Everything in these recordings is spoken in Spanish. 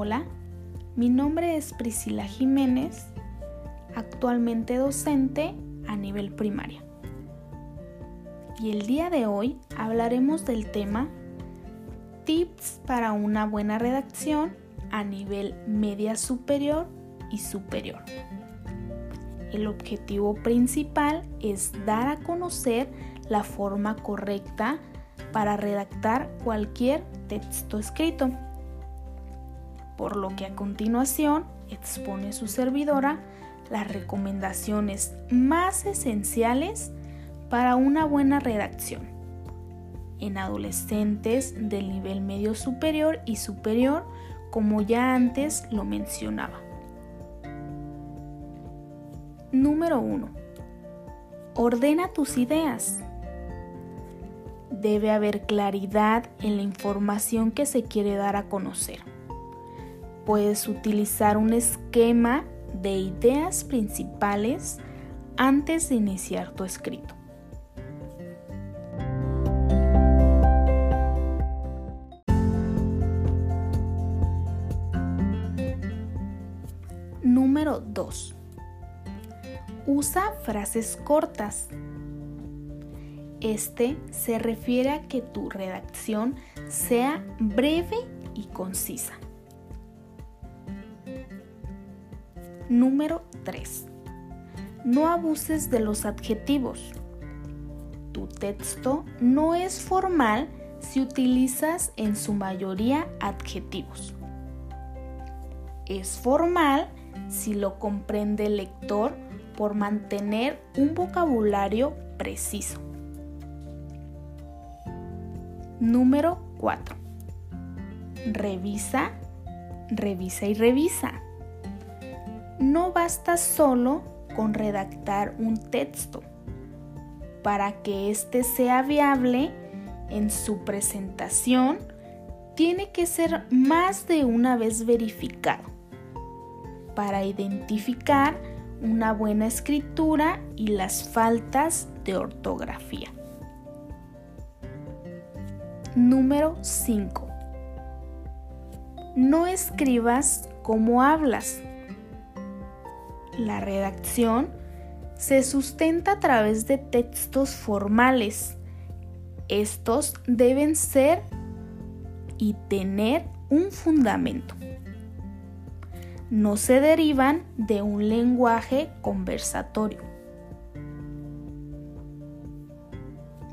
Hola, mi nombre es Priscila Jiménez, actualmente docente a nivel primaria. Y el día de hoy hablaremos del tema Tips para una buena redacción a nivel media superior y superior. El objetivo principal es dar a conocer la forma correcta para redactar cualquier texto escrito. Por lo que a continuación expone su servidora las recomendaciones más esenciales para una buena redacción en adolescentes del nivel medio superior y superior como ya antes lo mencionaba. Número 1. Ordena tus ideas. Debe haber claridad en la información que se quiere dar a conocer. Puedes utilizar un esquema de ideas principales antes de iniciar tu escrito. Número 2. Usa frases cortas. Este se refiere a que tu redacción sea breve y concisa. Número 3. No abuses de los adjetivos. Tu texto no es formal si utilizas en su mayoría adjetivos. Es formal si lo comprende el lector por mantener un vocabulario preciso. Número 4. Revisa, revisa y revisa. No basta solo con redactar un texto. Para que éste sea viable en su presentación, tiene que ser más de una vez verificado para identificar una buena escritura y las faltas de ortografía. Número 5. No escribas como hablas. La redacción se sustenta a través de textos formales. Estos deben ser y tener un fundamento no se derivan de un lenguaje conversatorio.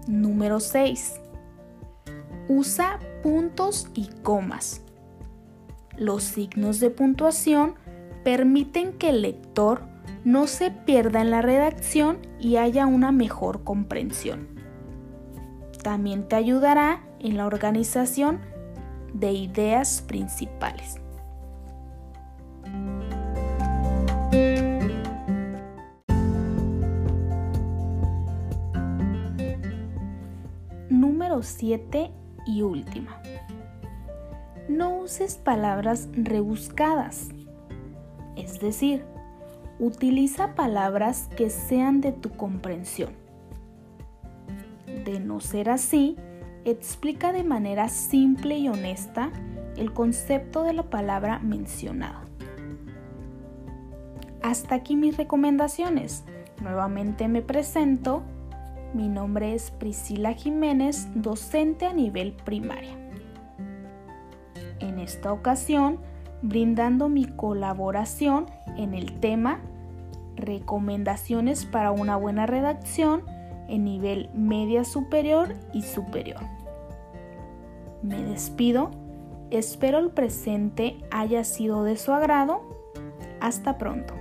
Número 6. Usa puntos y comas. Los signos de puntuación permiten que el lector no se pierda en la redacción y haya una mejor comprensión. También te ayudará en la organización de ideas principales. Número 7 y última. No uses palabras rebuscadas. Es decir, utiliza palabras que sean de tu comprensión. De no ser así, explica de manera simple y honesta el concepto de la palabra mencionada. Hasta aquí mis recomendaciones. Nuevamente me presento. Mi nombre es Priscila Jiménez, docente a nivel primaria. En esta ocasión, brindando mi colaboración en el tema Recomendaciones para una buena redacción en nivel media superior y superior. Me despido, espero el presente haya sido de su agrado. Hasta pronto.